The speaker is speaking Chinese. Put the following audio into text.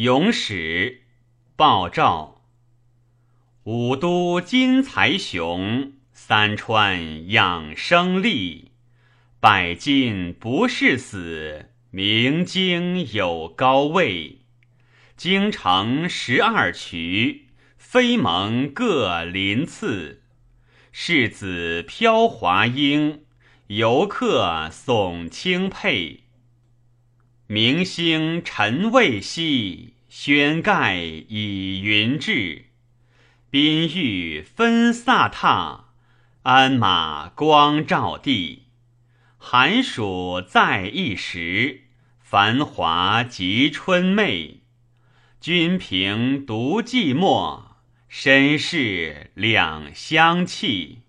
咏史鲍照。五都金财雄，三川养生利。百金不是死，明经有高位。京城十二渠，非蒙各鳞次。世子飘华英，游客耸清佩。明星晨未夕，轩盖以云至。宾玉分飒沓，鞍马光照地。寒暑在一时，繁华即春媚。君平独寂寞，身世两相弃。